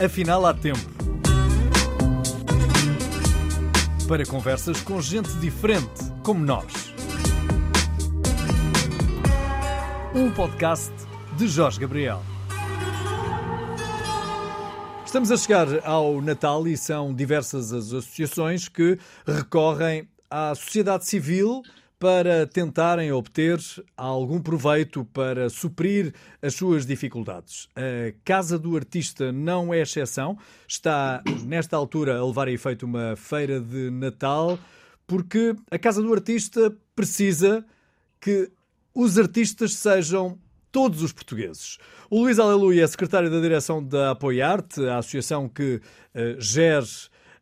Afinal, há tempo. Para conversas com gente diferente, como nós. Um podcast de Jorge Gabriel. Estamos a chegar ao Natal e são diversas as associações que recorrem à sociedade civil para tentarem obter algum proveito para suprir as suas dificuldades. A Casa do Artista não é exceção, está nesta altura a levar a efeito uma feira de Natal, porque a Casa do Artista precisa que os artistas sejam todos os portugueses. O Luís Aleluia é secretário da direção da Apoiarte, a associação que uh, gere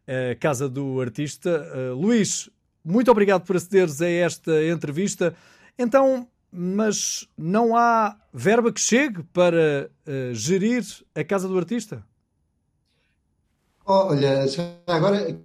a Casa do Artista. Uh, Luís, muito obrigado por acederes a esta entrevista. Então, mas não há verba que chegue para uh, gerir a Casa do Artista? Olha, agora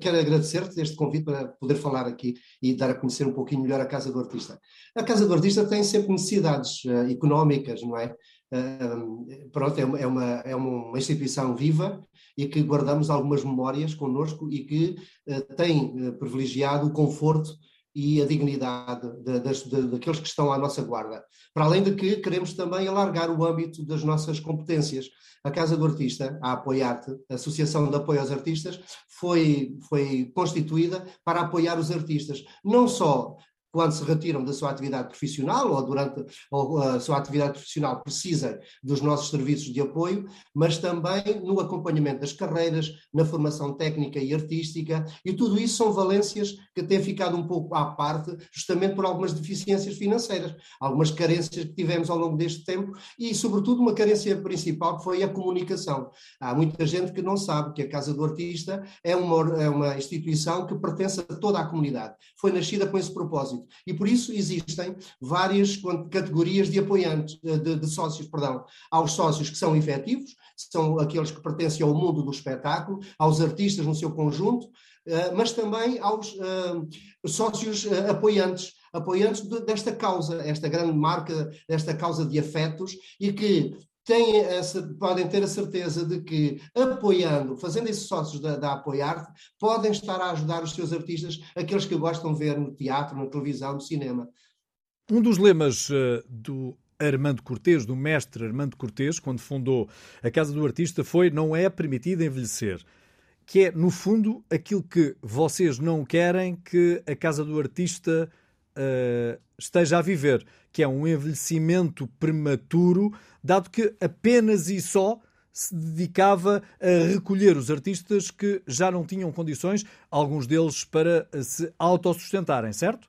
quero agradecer-te este convite para poder falar aqui e dar a conhecer um pouquinho melhor a Casa do Artista. A Casa do Artista tem sempre necessidades uh, económicas, não é? Uh, pronto, é uma, é, uma, é uma instituição viva e que guardamos algumas memórias connosco e que uh, tem uh, privilegiado o conforto e a dignidade de, de, de, daqueles que estão à nossa guarda. Para além de que queremos também alargar o âmbito das nossas competências. A Casa do Artista, a Apoiarte, a Associação de Apoio aos Artistas, foi, foi constituída para apoiar os artistas, não só quando se retiram da sua atividade profissional ou durante ou a sua atividade profissional precisam dos nossos serviços de apoio, mas também no acompanhamento das carreiras, na formação técnica e artística, e tudo isso são valências que têm ficado um pouco à parte, justamente por algumas deficiências financeiras, algumas carências que tivemos ao longo deste tempo e, sobretudo, uma carência principal que foi a comunicação. Há muita gente que não sabe que a Casa do Artista é uma, é uma instituição que pertence a toda a comunidade. Foi nascida com esse propósito e por isso existem várias categorias de apoiantes, de, de sócios, perdão. Há os sócios que são efetivos, são aqueles que pertencem ao mundo do espetáculo, aos artistas no seu conjunto, eh, mas também aos uh, sócios apoiantes, apoiantes de, desta causa, esta grande marca, desta causa de afetos, e que têm essa, podem ter a certeza de que, apoiando, fazendo esses sócios da, da Apoiarte, podem estar a ajudar os seus artistas, aqueles que gostam de ver no teatro, na televisão, no cinema. Um dos lemas uh, do Armando Cortês, do mestre Armando Cortês, quando fundou a Casa do Artista, foi não é permitido envelhecer. Que é, no fundo, aquilo que vocês não querem que a Casa do Artista uh, esteja a viver, que é um envelhecimento prematuro, dado que apenas e só se dedicava a recolher os artistas que já não tinham condições, alguns deles para se autossustentarem, certo?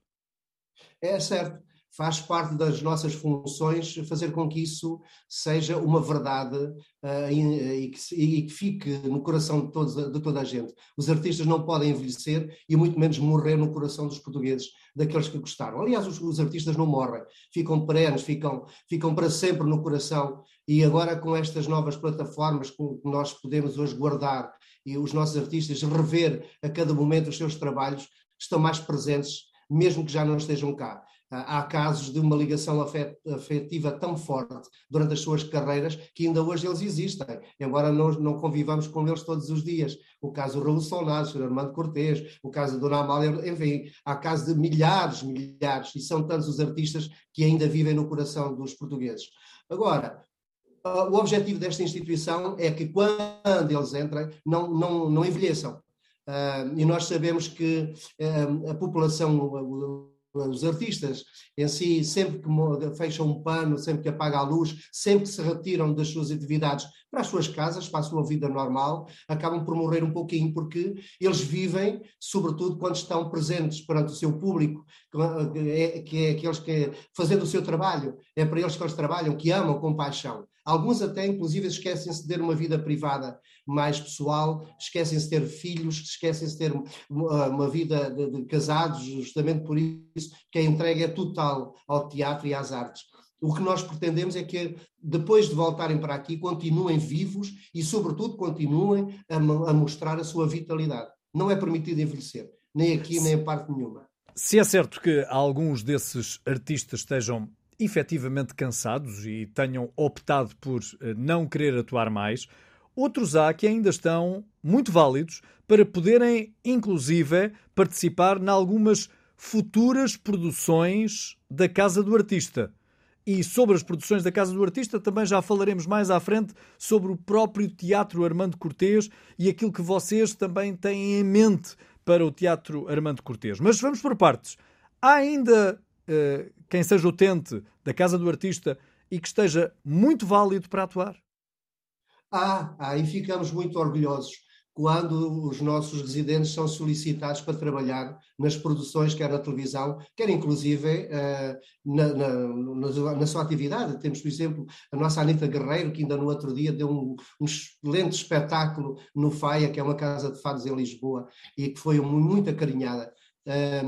É certo faz parte das nossas funções fazer com que isso seja uma verdade uh, e, e, que, e, que, fique no coração de, todos, de toda a gente. Os artistas não podem envelhecer e muito menos morrer no coração dos portugueses, daqueles que gostaram. Aliás, os, os artistas não morrem, ficam perenes, ficam, ficam para sempre no coração. E agora com estas novas plataformas que nós podemos hoje guardar e os nossos artistas rever a cada momento os seus trabalhos, estão mais presentes, mesmo que já não estejam cá. Há casos de uma ligação afetiva tão forte durante as suas carreiras que ainda hoje eles existem, embora não, não convivamos com eles todos os dias. O caso do Raul Solnado, o. Armando Cortês, o caso da Dona Amália, enfim, há casos de milhares, milhares, e são tantos os artistas que ainda vivem no coração dos portugueses. Agora, o objetivo desta instituição é que quando eles entrem, não, não, não envelheçam. e nós sabemos que a população os artistas em si, sempre que fecham um pano, sempre que apaga a luz, sempre que se retiram das suas atividades para as suas casas, para a sua vida normal, acabam por morrer um pouquinho, porque eles vivem, sobretudo quando estão presentes perante o seu público, que é, que é aqueles que, fazendo o seu trabalho, é para eles que eles trabalham, que amam com paixão. Alguns até, inclusive, esquecem-se de ter uma vida privada mais pessoal, esquecem-se de ter filhos, esquecem-se de ter uma vida de, de casados, justamente por isso que a entrega é total ao teatro e às artes. O que nós pretendemos é que, depois de voltarem para aqui, continuem vivos e, sobretudo, continuem a, a mostrar a sua vitalidade. Não é permitido envelhecer, nem aqui, nem em parte nenhuma. Se é certo que alguns desses artistas estejam efetivamente cansados e tenham optado por eh, não querer atuar mais, outros há que ainda estão muito válidos para poderem, inclusive, participar em algumas futuras produções da Casa do Artista. E sobre as produções da Casa do Artista também já falaremos mais à frente sobre o próprio Teatro Armando Cortês e aquilo que vocês também têm em mente para o Teatro Armando Cortês. Mas vamos por partes. Há ainda uh, quem seja utente da Casa do Artista e que esteja muito válido para atuar? Há, há, e ficamos muito orgulhosos quando os nossos residentes são solicitados para trabalhar nas produções, quer na televisão, quer inclusive uh, na, na, na, sua atividade. Temos, por exemplo, a nossa Anitta Guerreiro, que ainda no outro dia deu um, um excelente espetáculo no FAIA, que é uma casa de fados em Lisboa, e que foi muito acarinhada. É,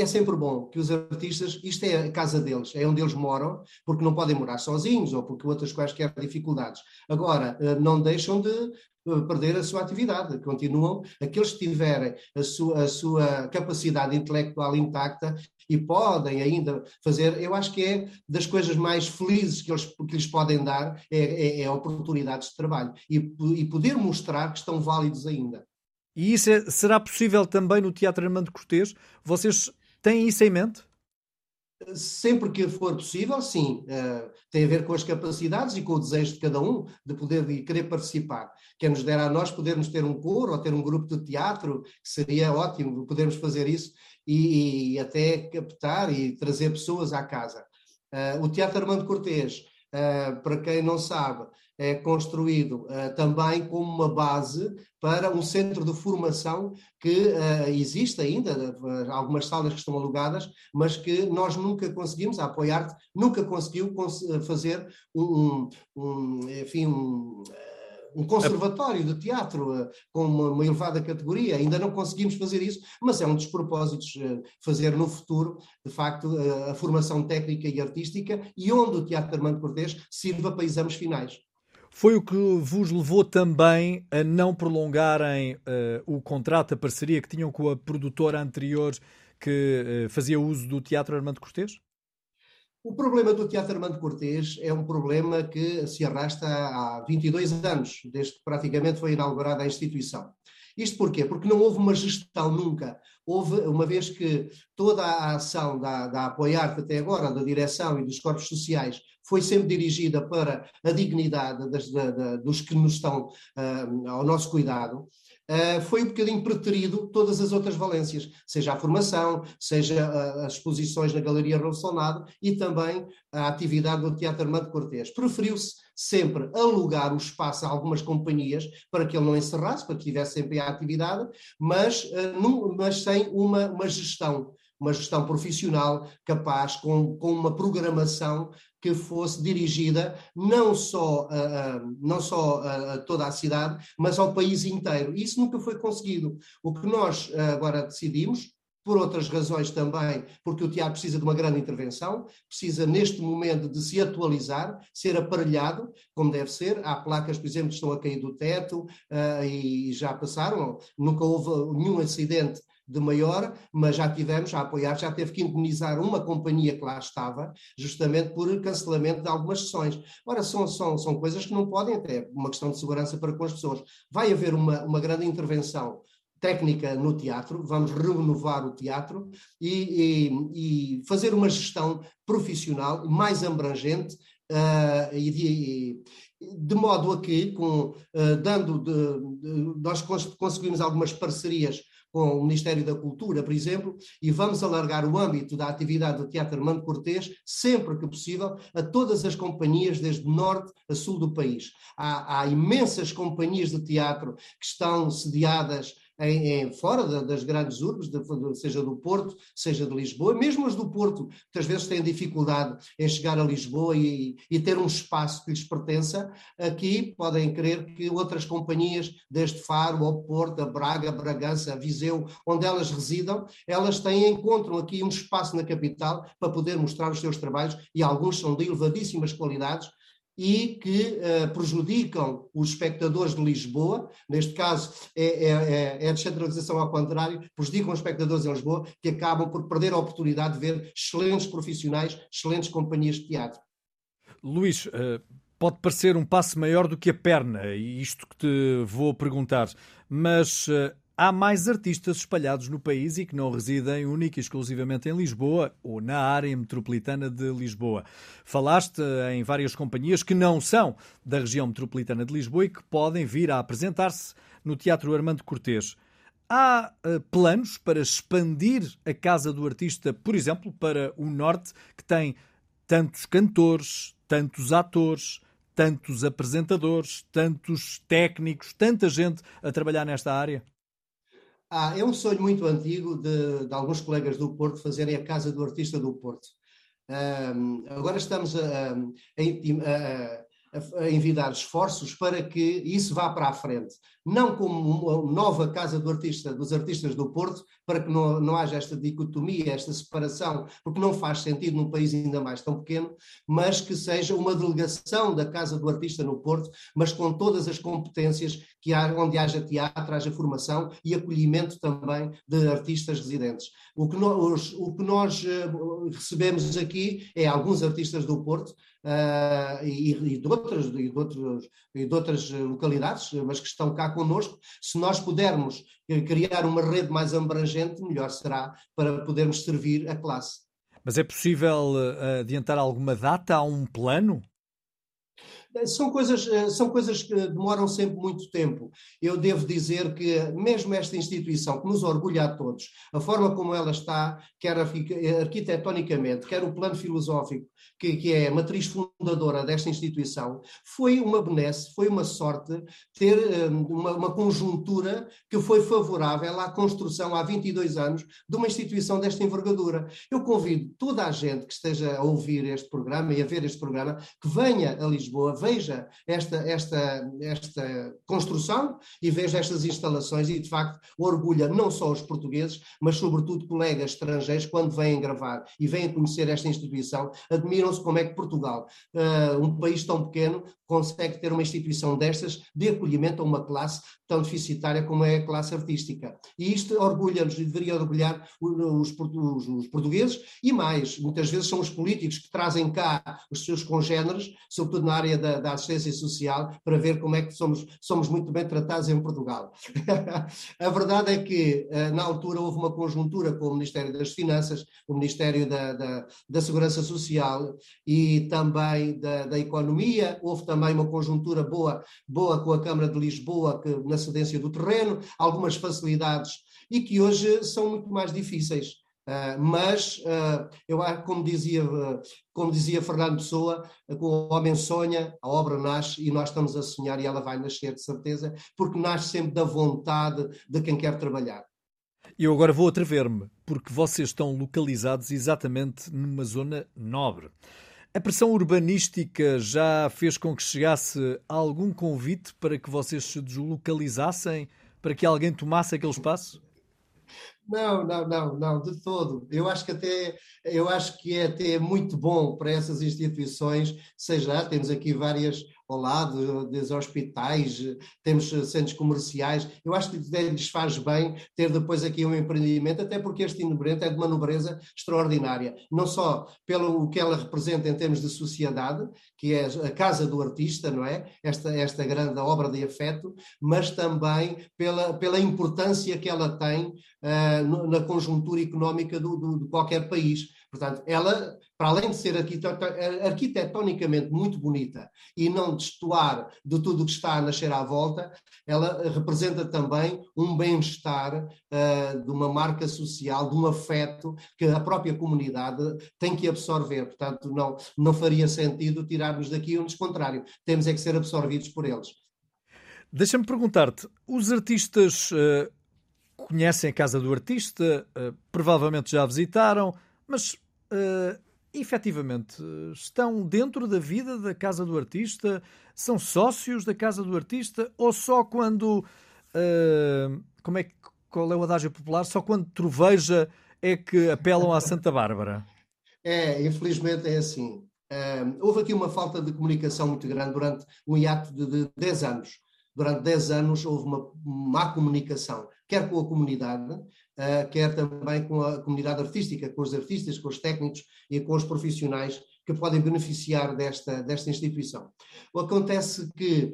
é, sempre bom que os artistas, isto é a casa deles, é onde eles moram, porque não podem morar sozinhos ou porque outras quaisquer dificuldades. Agora, uh, não deixam de uh, perder a sua atividade, continuam, aqueles que tiverem a sua, a sua capacidade intelectual intacta e podem ainda fazer, eu acho que é das coisas mais felizes que, eles, que lhes podem dar, é, é, é oportunidades de trabalho e, e poder mostrar que estão válidos ainda. E isso é, será possível também no Teatro Armando Cortês? Vocês têm isso em mente? Sempre que for possível, sim. Uh, tem a ver com as capacidades e com o desejo de cada um de poder e querer participar. Quem nos dera a nós podermos ter um coro ou ter um grupo de teatro, seria ótimo podermos fazer isso e, e até captar e trazer pessoas à casa. Uh, o Teatro Armando Cortês, uh, para quem não sabe, é construído uh, também como uma base para um centro de formação que uh, existe ainda, uh, algumas salas que estão alugadas, mas que nós nunca conseguimos, a Apoiarte nunca conseguiu cons fazer um, um, enfim, um, um conservatório de teatro com uma, uma, elevada categoria. Ainda não conseguimos fazer isso, mas é um dos propósitos fazer no futuro, de facto, a formação técnica e artística e onde o Teatro Armando Cortês sirva para exames finais. Foi o que vos levou também a não prolongarem uh, o contrato, a parceria que tinham com a produtora anterior que uh, fazia uso do Teatro Armando Cortês? O problema do Teatro Armando Cortês é um problema que se arrasta há 22 anos, desde que praticamente foi inaugurada a instituição. Isto porquê? Porque não houve uma gestão nunca. Houve, uma vez que toda a ação da, da Apoiar, até agora, da direção e dos corpos sociais, foi sempre dirigida para a dignidade das, da, da, dos que nos estão uh, ao nosso cuidado, uh, foi um bocadinho preterido todas as outras valências, seja a formação, seja uh, as exposições na Galeria Relacionado e também a atividade do Teatro Armando Cortês. Preferiu-se sempre alugar o espaço a algumas companhias para que ele não encerrasse, para que tivesse sempre a atividade, mas, num, mas sem uma, uma gestão uma gestão profissional capaz, com, com uma programação que fosse dirigida não só, a, não só a, toda a cidade, mas ao país inteiro. Isso nunca foi conseguido. O que nós eh, agora decidimos, por outras razões também, porque o teatro precisa de uma grande intervenção, precisa neste momento de se atualizar, ser aparelhado, como deve ser. Há placas, por exemplo, que estão a cair do teto uh, e já passaram, nunca houve nenhum acidente de maior, mas já tivemos a apoiar, já teve que indemnizar uma companhia que lá estava, justamente por cancelamento de algumas sessões. Ora, são, são, são coisas que não podem, até uma questão de segurança para com as pessoas. Vai haver uma, uma grande intervenção técnica no teatro, vamos renovar o teatro e, e, e fazer uma gestão profissional mais abrangente uh, e, de, de modo a que, com, uh, dando de, de, nós conseguimos algumas parcerias com o Ministério da Cultura, por exemplo, e vamos alargar o âmbito da atividade do Teatro Armando Cortês, sempre que possível, a todas as companhias, desde norte a sul do país. Há, há imensas companhias de teatro que estão sediadas em, em, fora de, das grandes urbes, de, seja do Porto, seja de Lisboa, mesmo as do Porto, às vezes têm dificuldade em chegar a Lisboa e, e ter um espaço que lhes pertença, aqui podem crer que outras companhias, desde Faro ao Porto, a Braga, a Bragança, a Viseu, onde elas residam, elas têm, encontram aqui um espaço na capital para poder mostrar os seus trabalhos e alguns são de elevadíssimas qualidades e que uh, prejudicam os espectadores de Lisboa, neste caso é, é, é, é, a descentralização ao contrário, prejudicam os espectadores de Lisboa, que acabam por perder a oportunidade de ver excelentes profissionais, excelentes companhias de teatro. Luís, uh, pode parecer um passo maior do que a perna, isto que te vou perguntar, mas uh, há mais artistas espalhados no país e que não residem única e exclusivamente em Lisboa ou na área metropolitana de Lisboa. Falaste em várias companhias que não são da região metropolitana de Lisboa e que podem vir a apresentar-se no Teatro Armando Cortês. Há uh, planos para expandir a Casa do Artista, por exemplo, para o Norte, que tem tantos cantores, tantos atores, tantos apresentadores, tantos técnicos, tanta gente a trabalhar nesta área? Ah, é um sonho muito antigo de, de, alguns colegas do Porto fazerem a Casa do Artista do Porto. Um, agora estamos a, a, a, a envidar esforços para que isso vá para a frente. Não como uma nova casa do artista, dos artistas do Porto, para que não, não haja esta dicotomia, esta separação, porque não faz sentido num país ainda mais tão pequeno, mas que seja uma delegação da Casa do Artista no Porto, mas com todas as competências que há, onde haja teatro, haja formação e acolhimento também de artistas residentes. O que nós, o que nós eh, recebemos aqui é alguns artistas do Porto, uh, e, e, de outras, e, de outros, e de outras localidades, mas que estão cá connosco. Se nós pudermos criar uma rede mais abrangente, melhor será para podermos servir a classe. Mas é possível uh, adiantar alguma data? Há um plano? São coisas, eh, são coisas que demoram sempre muito tempo. Eu devo dizer que, mesmo esta instituição, que nos orgulha a todos, a forma como ela está, quer arquitetonicamente, quer o plano filosófico, que, que é a matriz fundadora desta instituição, foi uma benesse, foi uma sorte ter eh, uma, uma conjuntura que foi favorável à construção, há 22 anos, de uma instituição desta envergadura. Eu convido toda a gente que esteja a ouvir este programa e a ver este programa, que venha a Lisboa, veja esta, esta, esta construção e veja estas instalações e, de facto, orgulha não só os portugueses, mas, sobretudo, colegas estrangeiros, quando vêm gravar e vêm conhecer esta instituição, admiram-se como é que Portugal, uh, um país tão pequeno, consegue ter uma instituição destas de acolhimento a uma classe tão deficitária como é a classe artística. E isto orgulha-nos e deveria orgulhar os, os, os, portugueses e mais, muitas vezes são os políticos que trazem cá os seus congêneres, sobretudo na área da, da assistência social, para ver como é que somos, somos muito bem tratados em Portugal. a verdade é que, eh, na altura, houve uma conjuntura com o Ministério das Finanças, o Ministério da, da, da Segurança Social e também da, da Economia, houve também também uma conjuntura boa, boa com a Câmara de Lisboa, que, na cedência do terreno, algumas facilidades e que hoje são muito mais difíceis. Uh, mas uh, eu como dizia, uh, como dizia Fernando Pessoa, o homem sonha, a obra nasce e nós estamos a sonhar e ela vai nascer de certeza, porque nasce sempre da vontade de quem quer trabalhar. Eu agora vou atrever-me, porque vocês estão localizados exatamente numa zona nobre. A pressão urbanística já fez com que chegasse algum convite para que vocês se deslocalizassem, para que alguém tomasse aquele espaço? Não, não, não, não, de todo. Eu acho que até eu acho que é até muito bom para essas instituições, seja, temos aqui várias ao lado dos hospitais, temos centros comerciais. Eu acho que lhes faz bem ter depois aqui um empreendimento, até porque este empreendimento é de uma nobreza extraordinária. Não só pelo que ela representa em termos de sociedade, que é a casa do artista, não é? Esta, esta grande obra de afeto, mas também pela, pela importância que ela tem uh, na conjuntura económica do, do, de qualquer país. Portanto, ela, para além de ser arquitetonicamente muito bonita e não destoar de tudo o que está a nascer à volta, ela representa também um bem-estar uh, de uma marca social, de um afeto que a própria comunidade tem que absorver. Portanto, não, não faria sentido tirarmos daqui, antes contrário, temos é que ser absorvidos por eles. Deixa-me perguntar-te, os artistas uh, conhecem a Casa do Artista, uh, provavelmente já visitaram, mas uh, efetivamente estão dentro da vida da casa do artista? São sócios da casa do artista? Ou só quando. Uh, como é, qual é o adágio popular? Só quando troveja é que apelam à Santa Bárbara? É, infelizmente é assim. Uh, houve aqui uma falta de comunicação muito grande durante um hiato de, de 10 anos. Durante 10 anos houve uma má comunicação, quer com a comunidade, quer também com a comunidade artística, com os artistas, com os técnicos e com os profissionais que podem beneficiar desta, desta instituição. Acontece que,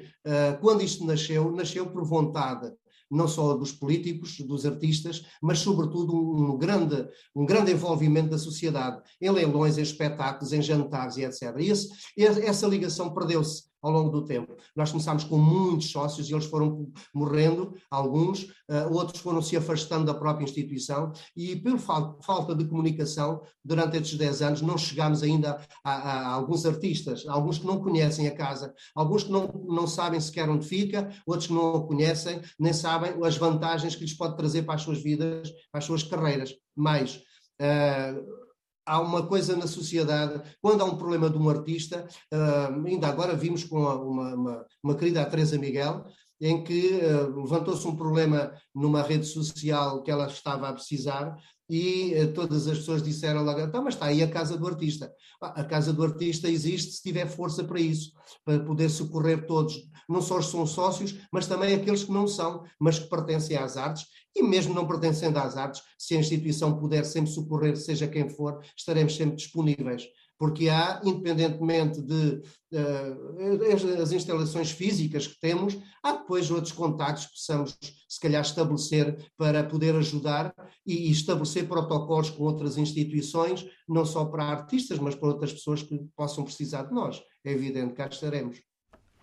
quando isto nasceu, nasceu por vontade não só dos políticos, dos artistas, mas sobretudo um grande, um grande envolvimento da sociedade, em leilões, em espetáculos, em jantares e etc. E esse, essa ligação perdeu-se ao longo do tempo. Nós começámos com muitos sócios e eles foram morrendo, alguns, uh, outros foram se afastando da própria instituição e, por falta de comunicação, durante estes 10 anos, não chegámos ainda a, a, a, alguns artistas, alguns que não conhecem a casa, alguns que não, não sabem sequer onde fica, outros que não a conhecem, nem sabem as vantagens que lhes pode trazer para as suas vidas, para as suas carreiras. Mais, uh, há uma coisa na sociedade, quando há um problema de um artista, uh, ainda agora vimos com uma, uma, uma querida a Teresa Miguel, em que uh, levantou-se um problema numa rede social que ela estava a precisar e uh, todas as pessoas disseram logo, então, mas está aí a casa do artista. A casa do artista existe se tiver força para isso, para poder socorrer todos, não só os que são sócios, mas também aqueles que não são, mas que pertencem às artes e mesmo não pertencendo às artes, se a instituição puder sempre socorrer, seja quem for, estaremos sempre disponíveis. Porque há, independentemente de uh, as instalações físicas que temos, há depois outros contactos que possamos, se calhar, estabelecer para poder ajudar e, e estabelecer protocolos com outras instituições, não só para artistas, mas para outras pessoas que possam precisar de nós. É evidente que cá estaremos.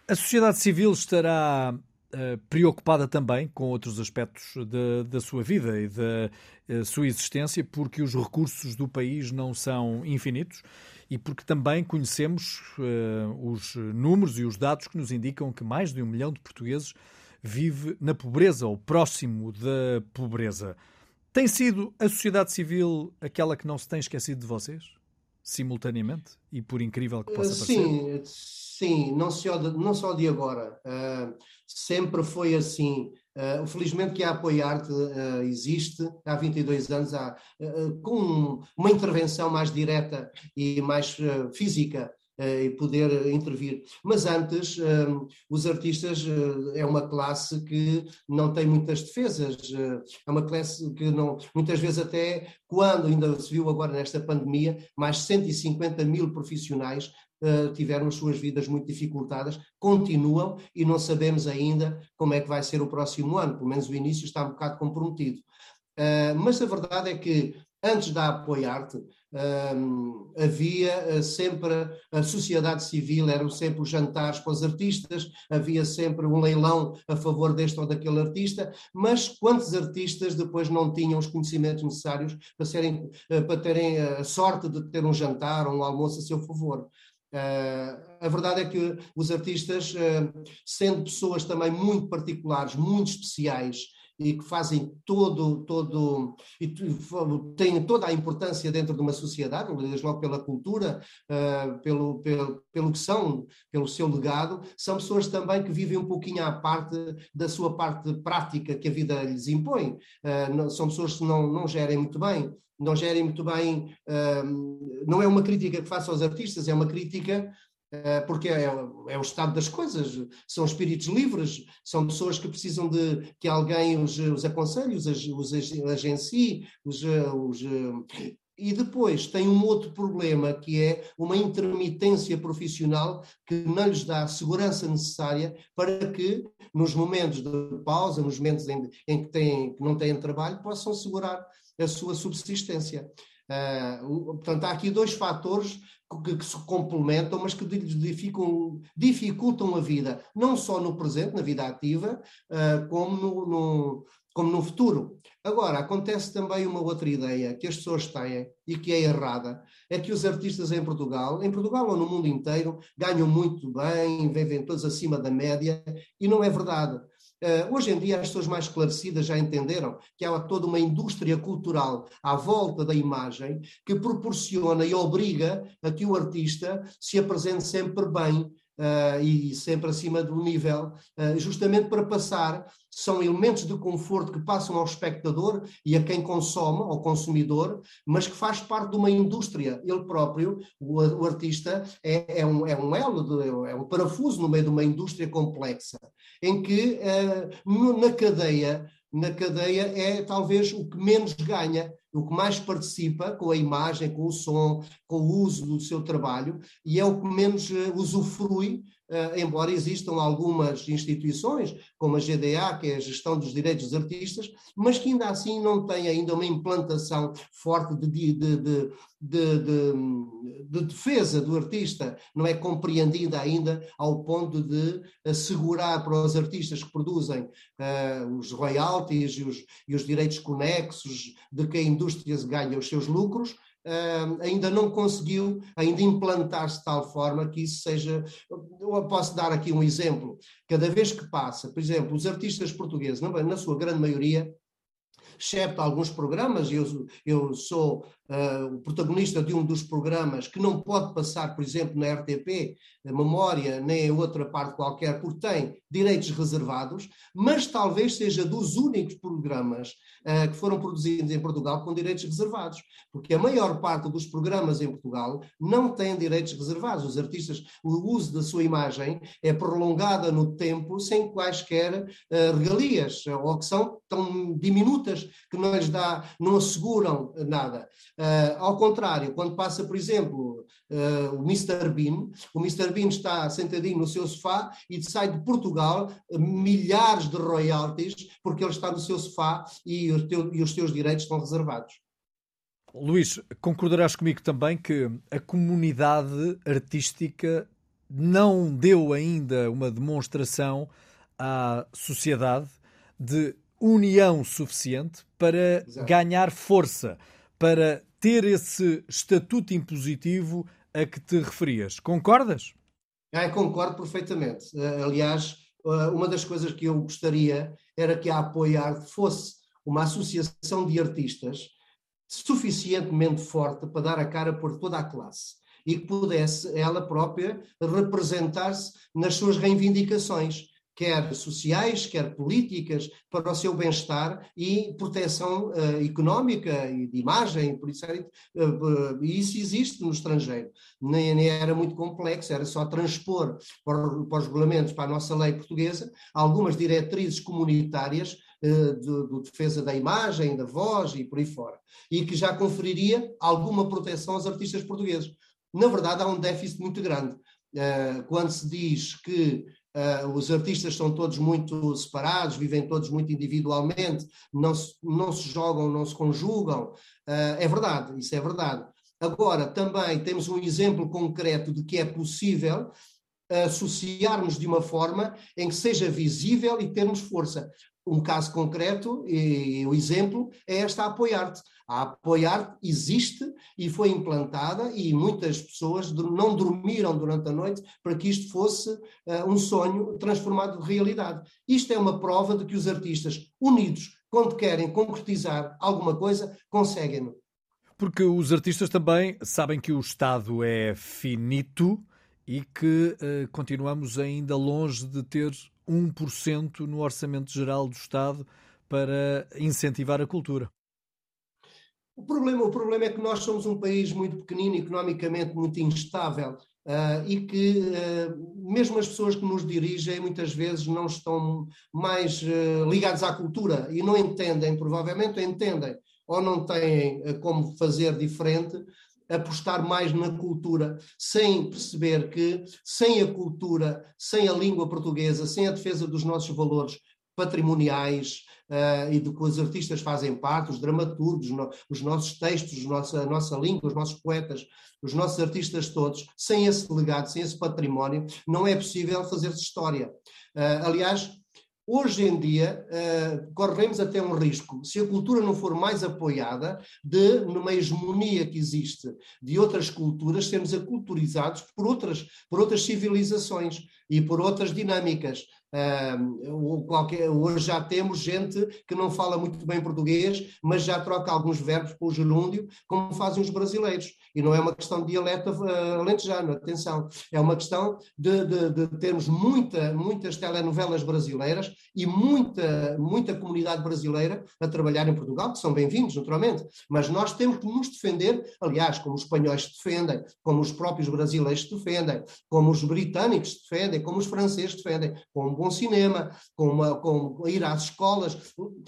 A sociedade civil estará eh, preocupada também com outros aspectos da sua vida e da uh, sua existência, porque os recursos do país não são infinitos e porque também conhecemos uh, os números e os dados que nos indicam que mais de um milhão de portugueses vive na pobreza ou próximo da pobreza. Tem sido a sociedade civil aquela que não se tem esquecido de vocês? Simultaneamente? E por incrível que possa parecer? Sim, sim, não só de, não só de agora. Uh, sempre foi assim. Uh, felizmente que a Apoiarte uh, existe há 22 anos, há, uh, com uma intervenção mais direta e mais física e poder intervir. Mas antes, os artistas é uma classe que não tem muitas defesas, é uma classe que não, muitas vezes até quando ainda se viu agora nesta pandemia, mais 150 mil profissionais uh, tiveram as suas vidas muito dificultadas, continuam e não sabemos ainda como é que vai ser o próximo ano, pelo menos o início está um bocado comprometido. Uh, mas a verdade é que antes da Apoiarte, um, havia sempre a sociedade civil, eram sempre os jantares com os artistas, havia sempre um leilão a favor deste ou daquele artista, mas quantos artistas depois não tinham os conhecimentos necessários para, serem, para terem a sorte de ter um jantar ou um almoço a seu favor? Uh, a verdade é que os artistas, uh, sendo pessoas também muito particulares, muito especiais e que fazem todo, todo, e têm toda a importância dentro de uma sociedade, desde logo pela cultura, uh, pelo, pelo, pelo que são, pelo seu legado, são pessoas também que vivem um pouquinho à parte da sua parte prática que a vida lhes impõe. Não, são pessoas que não, não gerem muito bem não gerem muito bem. não é uma crítica que faço aos artistas, é uma crítica uh, porque é, é, o estado das coisas. São espíritos livres, são pessoas que precisam de que alguém os, os aconselhe, os, os agencie, os, os e depois tem um outro problema que é uma intermitência profissional que não lhes dá a segurança necessária para que, nos momentos de pausa, nos momentos em, em que, têm, que não têm trabalho, possam segurar a sua subsistência. Uh, portanto, há aqui dois fatores que, que, se complementam, mas que dificultam, dificultam a vida, não só no presente, na vida ativa, uh, como, no, no, como no futuro. Agora, acontece também uma outra ideia que as pessoas têm e que é errada, é que os artistas em Portugal, em Portugal ou no mundo inteiro, ganham muito bem, vivem todos acima da média, e não é verdade. Uh, hoje em dia, as pessoas mais esclarecidas já entenderam que há toda uma indústria cultural à volta da imagem que proporciona e obriga a que o artista se apresente sempre bem uh, e sempre acima do nível, uh, justamente para passar, são elementos de conforto que passam ao espectador e a quem consome, ao consumidor, mas que faz parte de uma indústria. Ele próprio, o, o artista, é, é, um, é um elo, de, é um parafuso no meio de uma indústria complexa, em que uh, na cadeia na cadeia é talvez o que menos ganha, o que mais participa com a imagem, com o som, com o uso do seu trabalho e é o que menos uh, usufrui Uh, embora existam algumas instituições, como a GDA, que é a Gestão dos Direitos dos Artistas, mas que ainda assim não tem ainda uma implantação forte de, de, de, de defesa do artista, não é compreendida ainda ao ponto de assegurar para os artistas que produzem uh, os royalties e os, e os direitos conexos de que a indústria ganha os seus lucros, Uh, ainda não conseguiu ainda implantar-se de tal forma que isso seja. Eu posso dar aqui um exemplo. Cada vez que passa, por exemplo, os artistas portugueses, na sua grande maioria, excepto alguns programas, eu, eu sou uh, o protagonista de um dos programas que não pode passar, por exemplo, na RTP, memória, nem em outra parte qualquer, porque tem direitos reservados, mas talvez seja dos únicos programas uh, que foram produzidos em Portugal com direitos reservados, porque a maior parte dos programas em Portugal não tem direitos reservados. Os artistas, o uso da sua imagem é prolongada no tempo sem quaisquer uh, regalias, ou que são tão diminutas que não lhes dá, não asseguram nada. Uh, ao contrário, quando passa, por exemplo, uh, o Mr. Bean, o Mr. Bean está sentadinho no seu sofá e sai de Portugal uh, milhares de royalties porque ele está no seu sofá e, teu, e os seus direitos estão reservados. Luís, concordarás comigo também que a comunidade artística não deu ainda uma demonstração à sociedade de união suficiente para Exato. ganhar força para ter esse estatuto impositivo a que te referias. Concordas? Ah, concordo perfeitamente. Uh, aliás, uh, uma das coisas que eu gostaria era que a apoiar fosse uma associação de artistas suficientemente forte para dar a cara por toda a classe e que pudesse ela própria representar-se nas suas reivindicações quer sociais, quer políticas, para o seu bem-estar e proteção uh, económica e de imagem, por isso, uh, isso existe no estrangeiro. Nem, nem, era muito complexo, era só transpor para, para, os regulamentos, para a nossa lei portuguesa, algumas diretrizes comunitárias uh, de, defesa da imagem, da voz e por aí fora, e que já conferiria alguma proteção aos artistas portugueses. Na verdade, há um déficit muito grande. quando se diz que Uh, os artistas são todos muito separados, vivem todos muito individualmente, não se, não se jogam, não se conjugam. Uh, é verdade, isso é verdade. Agora, também temos um exemplo concreto de que é possível associarmos de uma forma em que seja visível e termos força. Um caso concreto, e o exemplo, é esta Apoiar-te. A Apoiar existe e foi implantada e muitas pessoas não dormiram durante a noite para que isto fosse uh, um sonho transformado de realidade. Isto é uma prova de que os artistas unidos, quando querem concretizar alguma coisa, conseguem-no. Porque os artistas também sabem que o Estado é finito e que uh, continuamos ainda longe de ter 1% no orçamento geral do Estado para incentivar a cultura. O problema, o problema é que nós somos um país muito pequenino, economicamente muito instável, uh, e que uh, mesmo as pessoas que nos dirigem muitas vezes não estão mais uh, ligadas à cultura e não entendem, provavelmente entendem, ou não têm como fazer diferente, apostar mais na cultura, sem perceber que sem a cultura, sem a língua portuguesa, sem a defesa dos nossos valores patrimoniais, uh, e de que os artistas fazem parte, os dramaturgos, no, os nossos textos, nossa, a nossa língua, os nossos poetas, os nossos artistas todos, sem esse legado, sem esse património, não é possível fazer-se história. Uh, aliás, Hoje em dia, uh, corremos até um risco, se a cultura não for mais apoiada, de, numa hegemonia que existe de outras culturas, sermos aculturizados por outras, por outras civilizações e por outras dinâmicas. Uh, qualquer, hoje já temos gente que não fala muito bem português, mas já troca alguns verbos para o gerúndio, como fazem os brasileiros. E não é uma questão de dialeto uh, alentejano, atenção. É uma questão de, de, de, termos muita, muitas telenovelas brasileiras e muita, muita comunidade brasileira a trabalhar em Portugal, que são bem-vindos, naturalmente. Mas nós temos que nos defender, aliás, como os espanhóis se defendem, como os próprios brasileiros se defendem, como os britânicos se defendem, como os franceses se defendem, com um bom cinema, com, uma, com ir às escolas.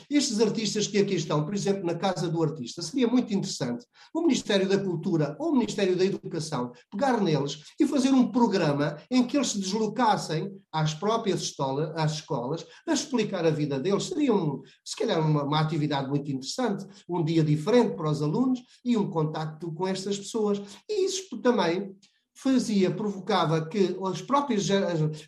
Estes artistas que aqui estão, por exemplo, na Casa do Artista, seria muito interessante o Ministério da Cultura ou o Ministério da Educação pegar neles e fazer um programa em que eles se deslocassem às próprias escolas, às escolas a explicar a vida deles. Seria, um, se calhar, uma, uma atividade muito interessante, um dia diferente para os alunos e um contacto com estas pessoas. E isso também fazia, provocava que as próprias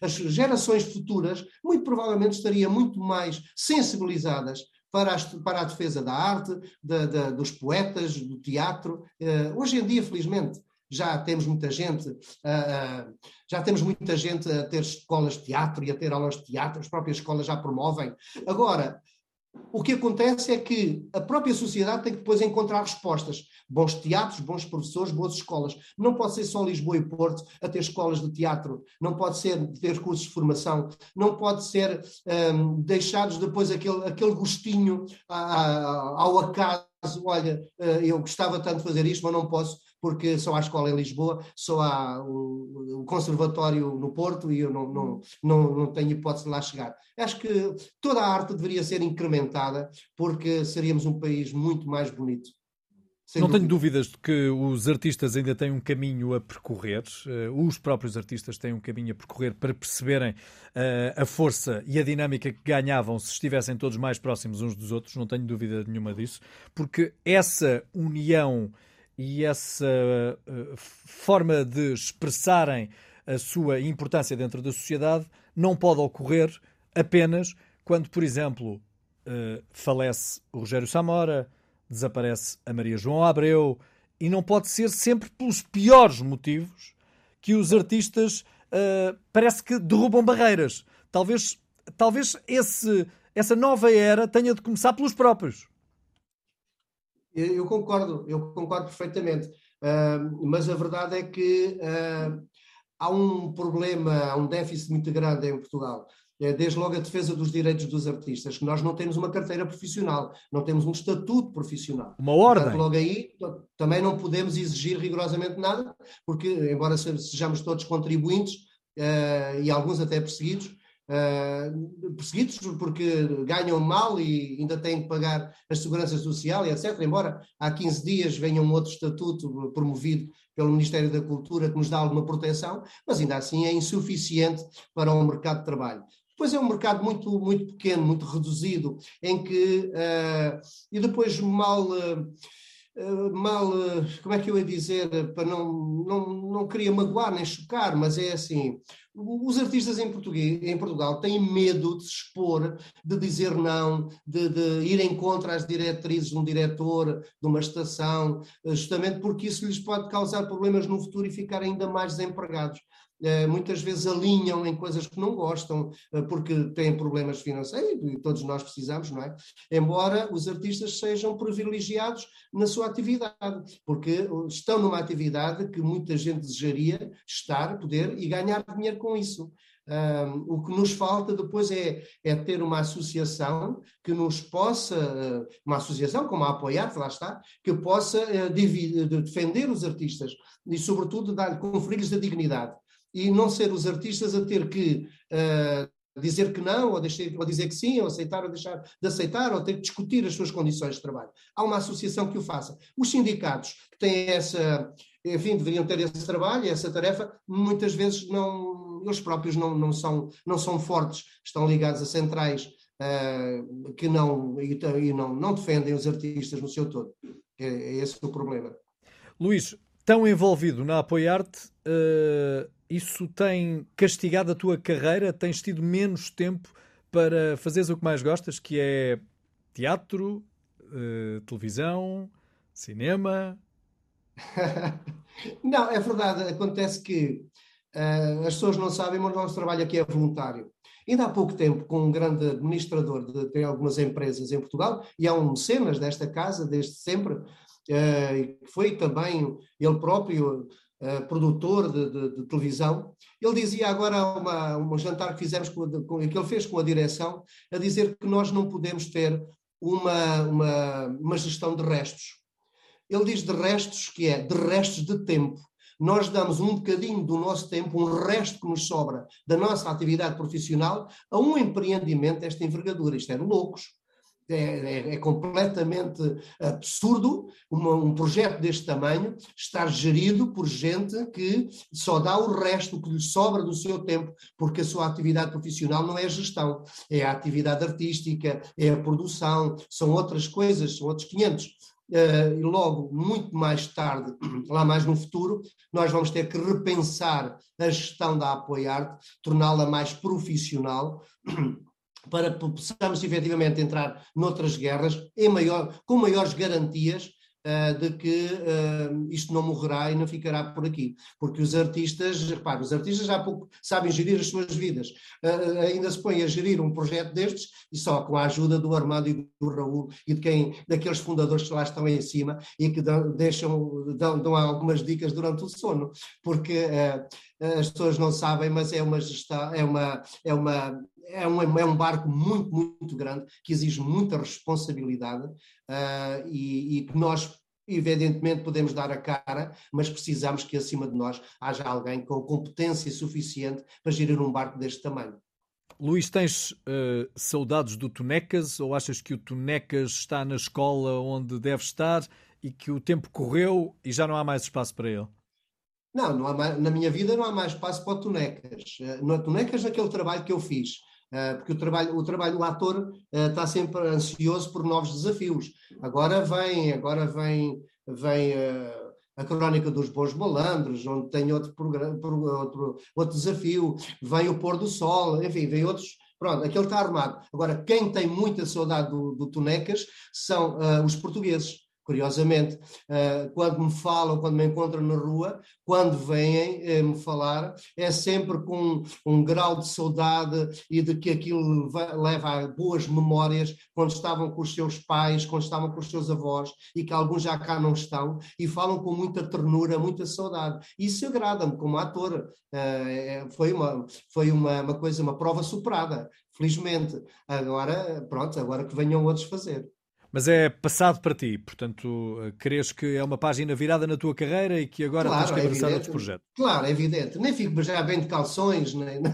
as gerações futuras, muito provavelmente, estariam muito mais sensibilizadas para, as, para a defesa da arte, da, da, dos poetas, do teatro. Uh, hoje em dia, felizmente, já temos muita gente, uh, já temos muita gente a ter escolas de teatro e a ter aulas de teatro, as próprias escolas já promovem. Agora, o que acontece é que a própria sociedade tem que depois encontrar respostas. Bons teatros, bons professores, boas escolas. Não pode ser só Lisboa e Porto a ter escolas de teatro, não pode ser ter cursos de formação, não pode ser um, deixados depois aquele, aquele gostinho ao acaso. Olha, eh, eu gostava tanto de fazer isto, mas não posso porque só há escola em Lisboa, só há o, o conservatório no Porto e eu não, não, não, não tenho hipótese de lá chegar. Acho que toda a arte deveria ser incrementada porque seríamos um país muito mais bonito. Sem não dúvida. tenho dúvidas de que os artistas ainda têm um caminho a percorrer, uh, os próprios artistas têm um caminho a percorrer para perceberem uh, a força e a dinâmica que ganhavam se estivessem todos mais próximos uns dos outros, não tenho dúvida nenhuma disso, porque essa união e essa uh, forma de expressarem a sua importância dentro da sociedade não pode ocorrer apenas quando, por exemplo, uh, falece o Rogério Samora, desaparece a Maria João Abreu, e não pode ser sempre pelos piores motivos que os artistas uh, parece que derrubam barreiras. Talvez, talvez esse, essa nova era tenha de começar pelos próprios. Eu concordo, eu concordo perfeitamente. Uh, mas a verdade é que uh, há um problema, há um déficit muito grande em Portugal. É, desde logo a defesa dos direitos dos artistas, que nós não temos uma carteira profissional, não temos um estatuto profissional. Uma ordem. Portanto, logo aí também não podemos exigir rigorosamente nada, porque, embora sejamos todos contribuintes uh, e alguns até perseguidos, uh, perseguidos porque ganham mal e ainda têm que pagar a segurança social e etc. Embora há 15 dias venha um outro estatuto promovido pelo Ministério da Cultura que nos dá alguma proteção, mas ainda assim é insuficiente para o mercado de trabalho. Depois é um mercado muito, muito pequeno, muito reduzido, em que. Uh, e depois mal. Uh, mal, como é que eu ia dizer, para não, não, não queria magoar nem chocar, mas é assim, os artistas em, português, em Portugal têm medo de se expor, de dizer não, de, de, ir em contra as diretrizes de um diretor, de uma estação, justamente porque isso lhes pode causar problemas no futuro e ficar ainda mais desempregados. Eh, muitas vezes alinham em coisas que não gostam, eh, porque têm problemas financeiros, e todos nós precisamos, não é? Embora os artistas sejam privilegiados na sua atividade, porque estão numa atividade que muita gente desejaria estar, poder e ganhar dinheiro com isso. Um, o que nos falta depois é, é, ter uma associação que nos possa, eh, uma associação como a Apoiar, lá está, que possa uh, defender os artistas e, sobretudo, dar, conferir-lhes a dignidade e não ser os artistas a ter que uh, dizer que não, ou, deixar, ou, dizer que sim, ou aceitar ou deixar de aceitar, ou ter que discutir as suas condições de trabalho. Há uma associação que o faça. Os sindicatos que têm essa, enfim, deveriam ter esse trabalho, essa tarefa, muitas vezes não, eles próprios não, não, são, não são fortes, estão ligados a centrais uh, que não, e, e, não, não defendem os artistas no seu todo. É, é esse o problema. Luís, tão envolvido na Apoiarte, uh, isso tem castigado a tua carreira? Tens tido menos tempo para fazeres o que mais gostas, que é teatro, uh, televisão, cinema? não, é verdade. Acontece que uh, as pessoas não sabem, mas o nosso trabalho aqui é voluntário. Ainda há pouco tempo, com um grande administrador de, de algumas empresas em Portugal, e há um mecenas desta casa, desde sempre, uh, foi também ele próprio uh, produtor de, de, de, televisão, ele dizia agora uma, um jantar que fizemos com, com, que ele fez com a direção, a dizer que nós não podemos ter uma, uma, uma gestão de restos. Ele diz de restos que é de restos de tempo. nós damos um bocadinho do nosso tempo, um resto que nos sobra da nossa atividade profissional, a um empreendimento desta envergadura. Isto é loucos. É, é, é, completamente absurdo uma, um projeto deste tamanho estar gerido por gente que só dá o resto que lhe sobra do seu tempo, porque a sua atividade profissional não é a gestão, é a atividade artística, é a produção, são outras coisas, são outros 500. Eh, e logo, muito mais tarde, lá mais no futuro, nós vamos ter que repensar a gestão da Apoiarte, torná-la mais profissional, para que possamos efetivamente entrar noutras guerras maior, com maiores garantias de que uh, isto não morrerá e não ficará por aqui. Porque os artistas, repare, os artistas há pouco sabem gerir as suas vidas. Uh, ainda se põem a gerir um projeto destes e só com a ajuda do Armando e do Raul e de quem, daqueles fundadores que lá estão em cima e que dão, deixam, dão, dão algumas dicas durante o sono. Porque as pessoas não sabem, mas é uma gestão, é uma, é uma, é um, é um barco muito, muito grande, que exige muita responsabilidade uh, e, e que nós evidentemente podemos dar a cara, mas precisamos que acima de nós haja alguém com competência suficiente para gerir um barco deste tamanho. Luís, tens uh, saudades do Tonecas ou achas que o Tonecas está na escola onde deve estar e que o tempo correu e já não há mais espaço para ele? Não, não mais, na minha vida não há mais espaço para o Tonecas. Uh, no Tonecas, naquele trabalho que eu fiz, porque o trabalho, o trabalho do ator eh, está sempre ansioso por novos desafios. Agora vem, agora vem, vem eh, a Crónica dos Bons Malandros, onde tem outro, programa, outro, outro desafio, vem o Pôr do Sol, enfim, vem outros. Pronto, aquele está armado. Agora, quem tem muita saudade do, do Tonecas são uh, os portugueses Curiosamente, eh, quando me falam, quando me encontram na rua, quando vêm eh, me falar, é sempre com um grau de saudade e de que aquilo leva a boas memórias quando estavam com os seus pais, quando estavam com os seus avós e que alguns já cá não estão e falam com muita ternura, muita saudade. Isso agrada-me como ator. Eh, foi uma, foi uma, uma coisa, uma prova superada, felizmente. Agora, pronto, agora que venham outros fazer. Mas é passado para ti, portanto, crees que é uma página virada na tua carreira e que agora claro, tens que é avançar é outros projetos? Claro, é evidente. Nem fico já bem de calções, nem...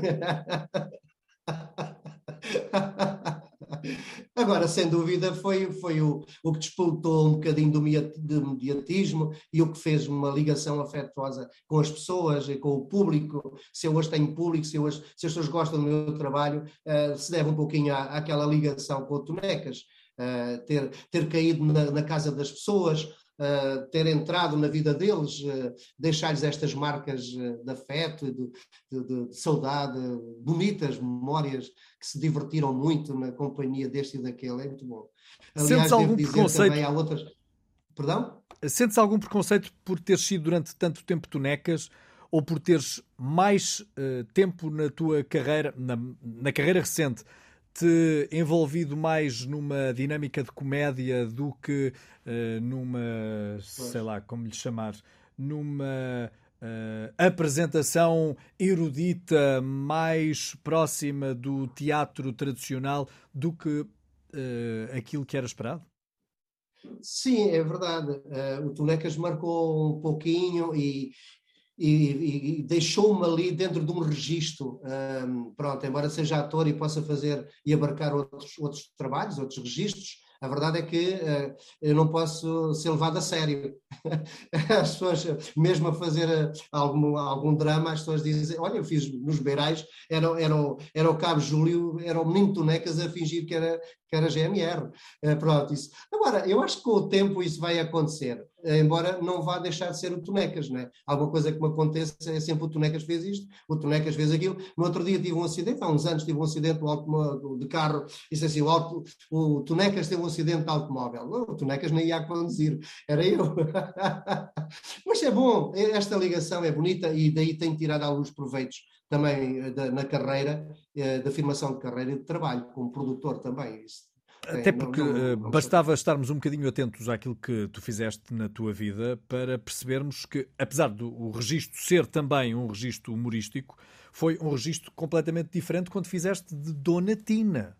Agora, sem dúvida, foi, foi o, o que despoltou um bocadinho do mediatismo e o que fez uma ligação afetuosa com as pessoas e com o público. Se eu hoje tenho público, se, hoje, se as pessoas gostam do meu trabalho, uh, se deve um pouquinho à, àquela ligação com o Tonecas uh, ter, ter caído na, na casa das pessoas, uh, ter entrado na vida deles, uh, deixar-lhes estas marcas de afeto de, de, de, saudade, bonitas memórias que se divertiram muito na companhia deste e daquele, é muito bom. Aliás, Sentes algum preconceito? Há outras... Perdão? Sentes algum preconceito por ter sido durante tanto tempo tonecas ou por teres mais tempo na tua carreira, na, na carreira recente, te envolvido mais numa dinâmica de comédia do que uh, numa, pois. sei lá, como lhe chamar, numa uh, apresentação erudita mais próxima do teatro tradicional do que uh, aquilo que era esperado? Sim, é verdade. Uh, o Tonecas marcou um pouquinho e, e, e deixou-me ali dentro de um registro, um, pronto, embora seja ator e possa fazer e abarcar outros, outros trabalhos, outros registros, a verdade é que uh, eu não posso ser levado a sério. As pessoas, mesmo a fazer eh, algum, algum drama, as pessoas dizem: Olha, eu fiz nos Beirais, era, era, era o Cabo Júlio, era o menino Tonecas a fingir que era, que era GMR. Uh, eh, pronto, isso. Agora, eu acho que com o tempo isso vai acontecer, embora não vá deixar de ser o Tonecas, não é? Alguma coisa que me aconteça é sempre o Tonecas fez isto, o Tonecas fez aquilo. No outro dia tive um acidente, há uns anos tive um acidente de carro, isso assim, o, auto, o Tonecas teve um acidente de automóvel. O Tonecas nem ia conduzir, era eu. Mas é bom, esta ligação é bonita e daí tenho tirado alguns proveitos também eh, na carreira, eh, da afirmação de carreira e de trabalho, como produtor também. Isso até porque não, não, eh, não, bastava estarmos um bocadinho atentos àquilo que tu fizeste na tua vida para percebermos que, apesar do registro ser também um registro humorístico, foi um registro completamente diferente quando fizeste de Dona Tina.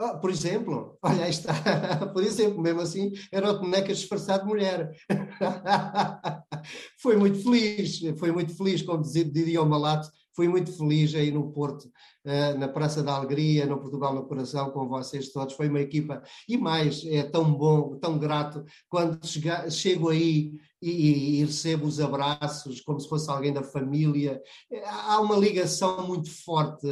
Oh, por exemplo, olha, aí está, por exemplo, mesmo assim, era o boneca disfarçado de mulher. foi muito feliz, foi muito feliz, como diria o Malato, fui muito feliz aí no Porto, eh, na Praça da Alegria, no Portugal no Coração, com vocês todos. Foi uma equipa, e mais, é tão bom, tão grato, quando chego aí e, e, recebo os abraços como se fosse alguém da família. Eh, há uma ligação muito forte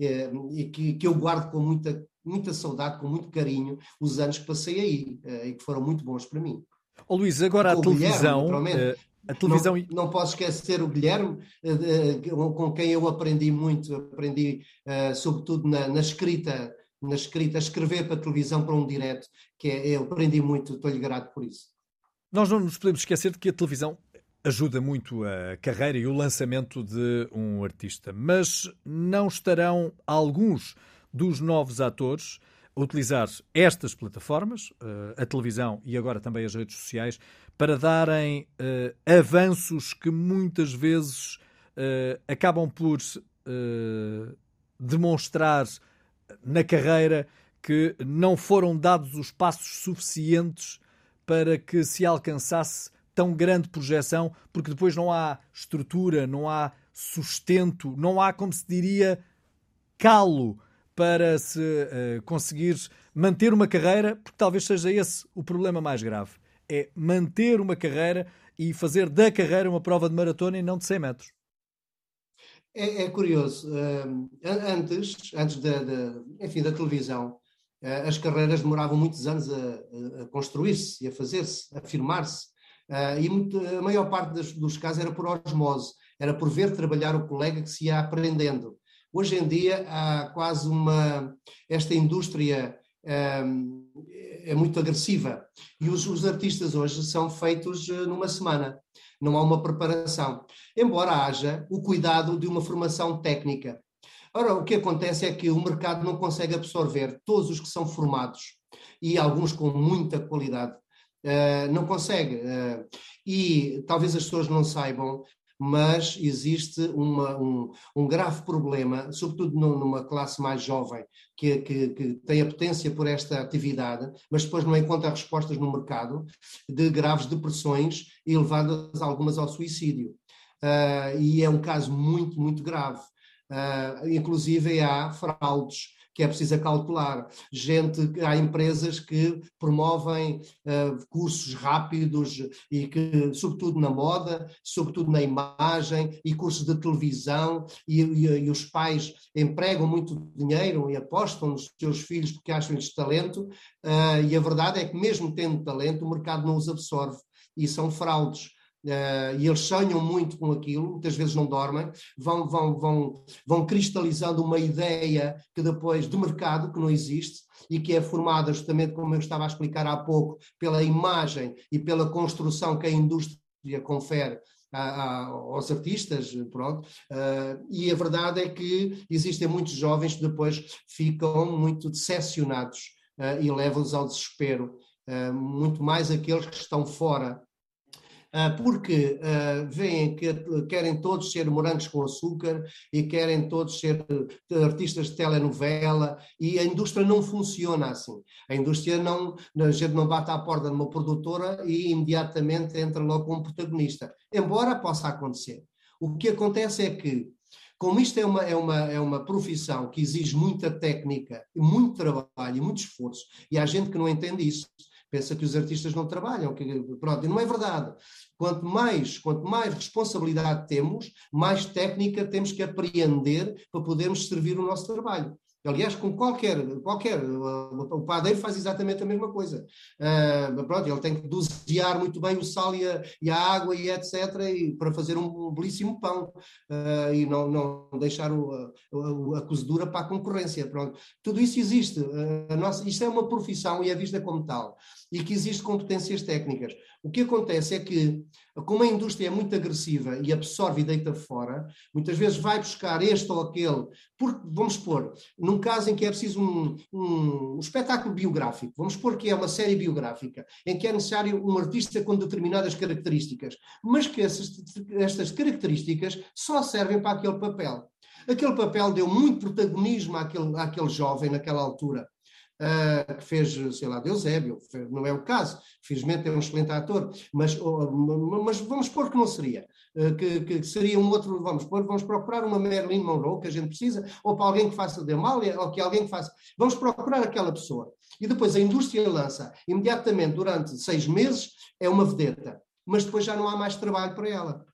é, e que, que eu guardo com muita, muita saudade, com muito carinho, os anos que passei aí e que foram muito bons para mim. Ô Luís, agora a televisão. Guilherme, a televisão... Não, não, posso esquecer o Guilherme, eh, com quem eu aprendi muito, aprendi uh, sobretudo na, na, escrita, na escrita, escrever para a televisão para um direto, que é, eu aprendi muito, estou-lhe grato por isso. Nós não nos podemos esquecer de que a televisão ajuda muito a carreira e o lançamento de um artista, mas não estarão alguns dos novos atores a utilizar estas plataformas, eh, a televisão e agora também as redes sociais, para darem uh, avanços que muitas vezes uh, acabam por uh, demonstrar na carreira que não foram dados os passos suficientes para que se alcançasse tão grande projeção, porque depois não há estrutura, não há sustento, não há, como se diria, calo para se uh, conseguir manter uma carreira, porque talvez seja esse o problema mais grave é manter uma carreira e fazer da carreira uma prova de maratona e não de 100 metros. É, é curioso. Uh, antes, antes da, da, enfim, da televisão, uh, as carreiras demoravam muitos anos a, a construir-se a fazer-se, a firmar-se. Uh, e muito, a maior parte dos, dos casos era por osmose, era por ver trabalhar o colega que se ia aprendendo. Hoje em dia há quase uma. Esta indústria é muito agressiva. E os, os, artistas hoje são feitos eh, numa semana, não há uma preparação. Embora haja o cuidado de uma formação técnica. Ora, o que acontece é que o mercado não consegue absorver todos os que são formados, e alguns com muita qualidade, uh, não consegue. Uh, e talvez as pessoas não saibam, mas existe uma, um, um, grave problema, sobretudo numa classe mais jovem, que, que, que, tem a potência por esta atividade, mas depois não encontra respostas no mercado, de graves depressões e levadas algumas ao suicídio. Uh, e é um caso muito, muito grave. Uh, inclusive há fraudes que é preciso calcular. Gente, há empresas que promovem uh, cursos rápidos e que, sobretudo na moda, sobretudo na imagem e cursos de televisão e, e, e os pais empregam muito dinheiro e apostam nos seus filhos porque acham-lhes talento uh, e a verdade é que mesmo tendo talento o mercado não os absorve e são fraudes. Uh, e eles sonham muito com aquilo, muitas vezes não dormem, vão, vão, vão, vão cristalizando uma ideia que depois de mercado que não existe e que é formada justamente, como eu estava a explicar há pouco, pela imagem e pela construção que a indústria confere a, a, aos artistas, pronto. Uh, e a verdade é que existem muitos jovens que depois ficam muito decepcionados uh, e levam-os ao desespero, muito mais aqueles que estão fora porque uh, veem que querem todos ser morangos com açúcar e querem todos ser artistas de telenovela e a indústria não funciona assim. A indústria não, a gente não bate à porta de uma produtora e imediatamente entra logo como protagonista, embora possa acontecer. O que acontece é que como isto é uma, é, uma, é uma profissão que exige muita técnica, muito trabalho muito esforço, e há gente que não entende isso, pensa que os artistas não trabalham, que, pronto, e não é verdade. Quanto mais, quanto mais responsabilidade temos, mais técnica temos que apreender para podermos servir o nosso trabalho. Aliás, com qualquer, qualquer, o padeiro faz exatamente a mesma coisa. Uh, pronto, ele tem que dosear muito bem o sal e a, e a água e etc. E, para fazer um, belíssimo pão uh, e não, não deixar o, a, a, cozedura para a concorrência. Pronto. Tudo isso existe. Uh, nossa, isto é uma profissão e é vista como tal. E que existe competências técnicas. O que acontece é que, como a indústria é muito agressiva e absorve e deita fora, muitas vezes vai buscar este ou aquele, porque, vamos supor, num caso em que é preciso um, um, um espetáculo biográfico, vamos supor que é uma série biográfica, em que é necessário um artista com determinadas características, mas que essas, estas características só servem para aquele papel. Aquele papel deu muito protagonismo àquele, àquele jovem naquela altura. Uh, que fez, sei lá, de Eusébio, não é o caso, felizmente é um excelente ator, mas, uh, mas vamos supor que não seria, uh, que, que, seria um outro, vamos pôr, vamos procurar uma Marilyn Monroe que a gente precisa, ou para alguém que faça de Amália, ou que alguém que faça, vamos procurar aquela pessoa. E depois a indústria lança, imediatamente, durante seis meses, é uma vedeta, mas depois já não há mais trabalho para ela.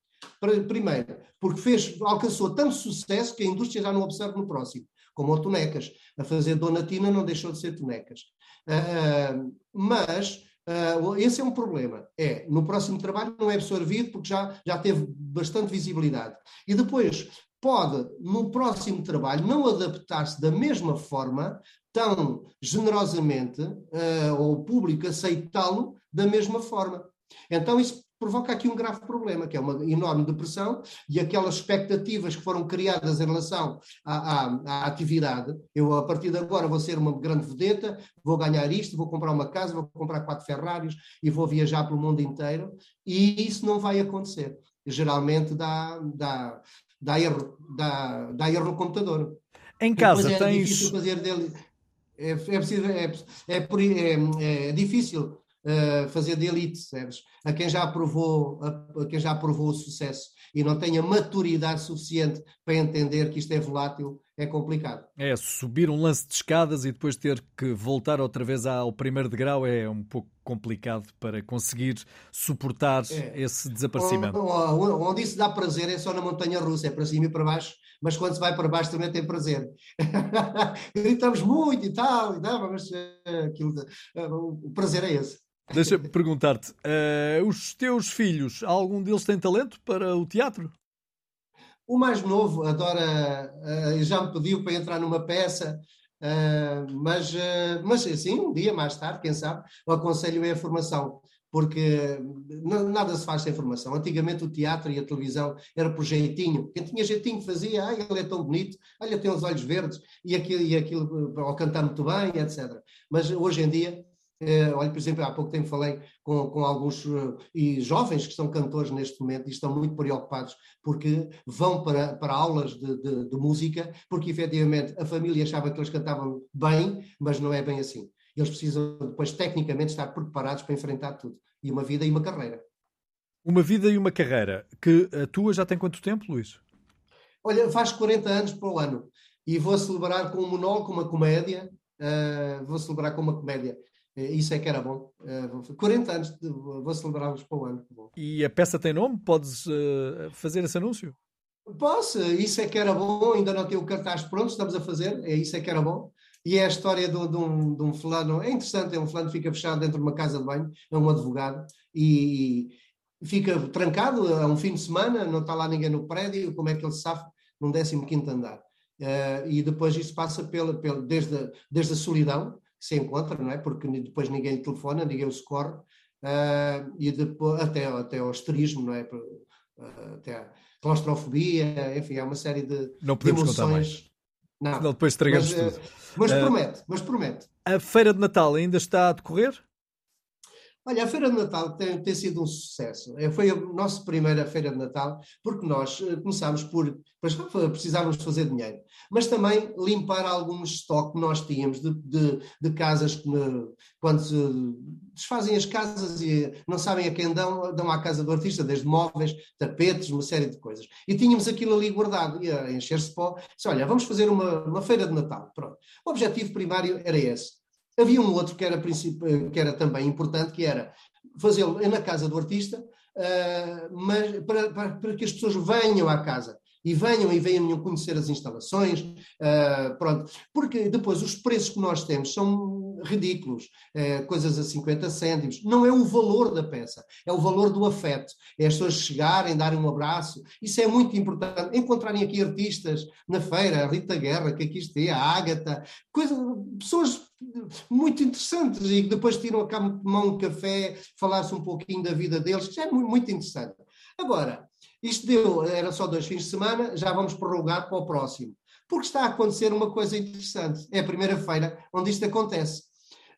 Primeiro, porque fez, alcançou tanto sucesso que a indústria já não observa no próximo como o Tonecas. A fazer Donatina não deixou de ser Tonecas. Uh, mas uh, esse é um problema. É, no próximo trabalho não é absorvido porque já, já teve bastante visibilidade. E depois pode, no próximo trabalho, não adaptar-se da mesma forma, tão generosamente, uh, ou o público aceitá-lo da mesma forma. Então, isso provoca aqui um grave problema, que é uma enorme depressão e aquelas expectativas que foram criadas em relação à, à, à, atividade. Eu, a partir de agora, vou ser uma grande vedeta, vou ganhar isto, vou comprar uma casa, vou comprar quatro Ferraris e vou viajar pelo mundo inteiro, e isso não vai acontecer. Geralmente dá, dá, dá, erro, dá, dá erro no computador. Em casa é tens. Difícil fazer dele, é, é, preciso, é, é, é, é difícil uh, fazer de elite, sabes? A quem já aprovou, a, a, quem já aprovou o sucesso e não tenha maturidade suficiente para entender que isto é volátil, é complicado. É, subir um lance de escadas e depois ter que voltar outra vez ao primeiro degrau é um pouco complicado para conseguir suportar é. esse desaparecimento. Onde, onde isso dá prazer é só na montanha russa, é para cima e para baixo, mas quando se vai para baixo também tem prazer. Gritamos muito e tal, e tal mas uh, aquilo, uh, o prazer é esse. Deixa-me perguntar-te: uh, os teus filhos, algum deles tem talento para o teatro? O mais novo adora, uh, já me pediu para entrar numa peça, uh, mas, mas assim, um dia mais tarde, quem sabe, o aconselho é a formação, porque nada se faz sem formação. Antigamente o teatro e a televisão era por jeitinho. Quem tinha jeitinho fazia, ah, ele é tão bonito, olha, tem os olhos verdes, e aquilo, e aquilo ao cantar muito bem, etc. Mas hoje em dia Uh, olha, por exemplo, há pouco tempo falei com, com alguns uh, e jovens que são cantores neste momento e estão muito preocupados porque vão para, para aulas de, de, de, música, porque efetivamente a família achava que eles cantavam bem, mas não é bem assim. Eles precisam depois, tecnicamente, estar preparados para enfrentar tudo. E uma vida e uma carreira. Uma vida e uma carreira. Que a tua já tem quanto tempo, Luís? Olha, faz 40 anos para o ano. E vou celebrar com um monólogo, uma comédia. Uh, vou celebrar com uma comédia. É, isso é que era bom. 40 é, anos, de, vou celebrá-los para o ano. E a peça tem nome? Podes uh, fazer esse anúncio? Posso, isso é que era bom, ainda não tem o cartaz pronto, estamos a fazer, é isso é que era bom. E é a história de, de, um, de um fulano, é interessante, é um fulano que fica fechado dentro de uma casa de banho, é um advogado, e fica trancado a um fim de semana, não está lá ninguém no prédio, como é que ele se safa num 15 andar? Uh, e depois isso passa pela, pela, desde, desde a solidão, se encontra, não é? Porque depois ninguém telefona, ninguém o socorre, uh, e depois, até, até ao esterismo, não é? Uh, até a claustrofobia, enfim, há uma série de, não podemos de emoções. Contar mais. Não, não depois estragamos mas, tudo. Mas promete, mas promete. A feira de Natal ainda está a decorrer? Olha, a Feira de Natal tem, tem, sido um sucesso. É, foi a nossa primeira Feira de Natal, porque nós eh, começámos por. Precisávamos fazer dinheiro, mas também limpar alguns estoque que nós tínhamos de, de, de, casas que, quando se desfazem as casas e não sabem a quem dão, dão à casa do artista, desde móveis, tapetes, uma série de coisas. E tínhamos aquilo ali guardado, ia encher-se pó. Disse, olha, vamos fazer uma, uma Feira de Natal. Pronto. O objetivo primário era esse Havia um outro que era, que era também importante, que era fazê-lo na casa do artista, uh, mas para, para, para, que as pessoas venham à casa e venham e venham conhecer as instalações, uh, pronto, porque depois os preços que nós temos são ridículos, uh, coisas a 50 cêntimos, não é o valor da peça, é o valor do afeto, é as pessoas chegarem, darem um abraço, isso é muito importante, encontrarem aqui artistas na feira, a Rita Guerra, que aqui está, a Ágata, pessoas muito interessantes e depois tiram a tomar um café, falar-se um pouquinho da vida deles, que é muito interessante. Agora, isto deu, era só dois fins de semana, já vamos prorrogar para o próximo. Porque está a acontecer uma coisa interessante. É a primeira feira onde isto acontece.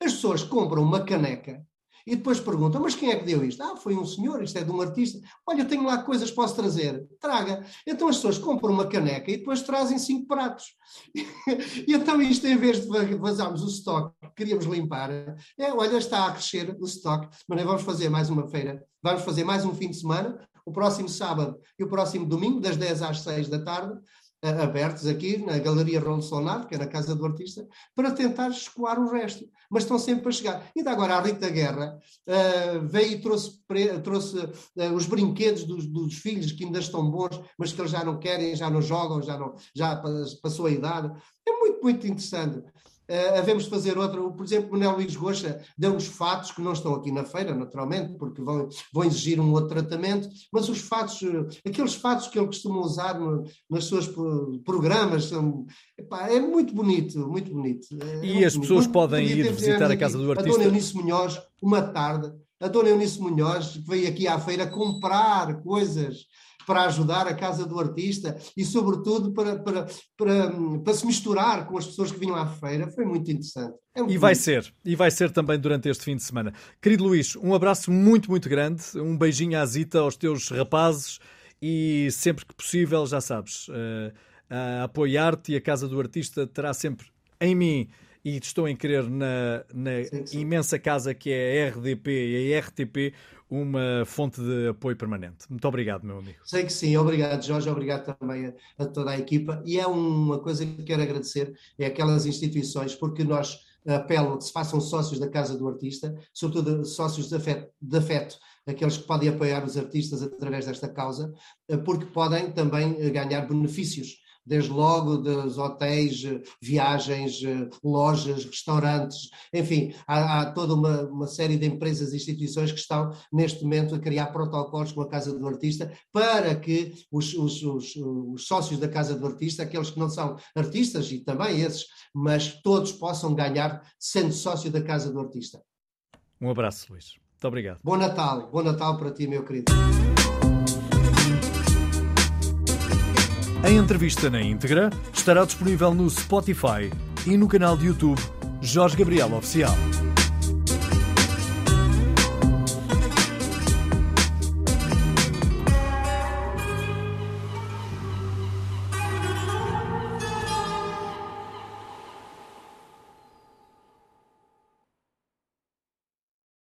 As pessoas compram uma caneca E depois perguntam, mas quem é que deu isto? Ah, foi um senhor, isto é de um artista. Olha, tenho lá coisas, posso trazer? Traga. Então as pessoas compram uma caneca e depois trazem cinco pratos. e então isto, em vez de vazarmos o estoque que queríamos limpar, é, olha, está a crescer o estoque, mas vamos fazer mais uma feira, vamos fazer mais um fim de semana, o próximo sábado e o próximo domingo, das 10 às 6 da tarde, abertos aqui na Galeria Rolo Sonar, que é na Casa do Artista, para tentar escoar o resto. Mas estão sempre a chegar. Ainda agora a Rita Guerra uh, veio e trouxe, trouxe uh, os brinquedos dos, dos, filhos que ainda estão bons, mas que eles já não querem, já não jogam, já, não, já passou a idade. É muito, muito interessante. Uh, havemos de fazer outra. Por exemplo, o Manuel Luís Goxa deu-nos fatos que não estão aqui na feira, naturalmente, porque vão, vão exigir um outro tratamento, mas os fatos, eh, aqueles fatos que ele costuma usar no, nos seus programas, são, epá, é muito bonito, muito bonito. É e as pessoas podem ir visitar a casa do artista. A Dona Eunice Munhoz, uma tarde, a Dona Eunice Munhoz, que veio aqui à feira comprar coisas para ajudar a casa do artista e, sobretudo, para, para, para, para se misturar com as pessoas que vinham à feira. Foi muito interessante. É e vai ser, e vai ser também durante este fim de semana. Querido Luís, um abraço muito, muito grande, um beijinho à Zita, aos teus rapazes e sempre que possível, já sabes, uh, a apoiar-te e a Casa do Artista terá sempre em mim e estou em querer na, na sim, sim. imensa casa que é a RDP e a RTP uma fonte de apoio permanente. Muito obrigado, meu amigo. Sei que sim, obrigado, Jorge, obrigado também a, a toda a equipa. E é uma coisa que quero agradecer, é aquelas instituições, porque nós apelo que se façam sócios da Casa do Artista, sobretudo sócios de afeto, de afeto, aqueles que podem apoiar os artistas através desta causa, porque podem também ganhar benefícios desde logo dos hotéis, viagens, lojas, restaurantes, enfim, há, há toda uma, uma, série de empresas e instituições que estão neste momento a criar protocolos com a Casa do Artista para que os, os, os, os sócios da Casa do Artista, aqueles que não são artistas e também esses, mas todos possam ganhar sendo sócio da Casa do Artista. Um abraço, Luís. Muito obrigado. Bom Natal. Bom Natal para ti, meu querido. A entrevista na íntegra estará disponível no Spotify e no canal de YouTube Jorge Gabriel Oficial.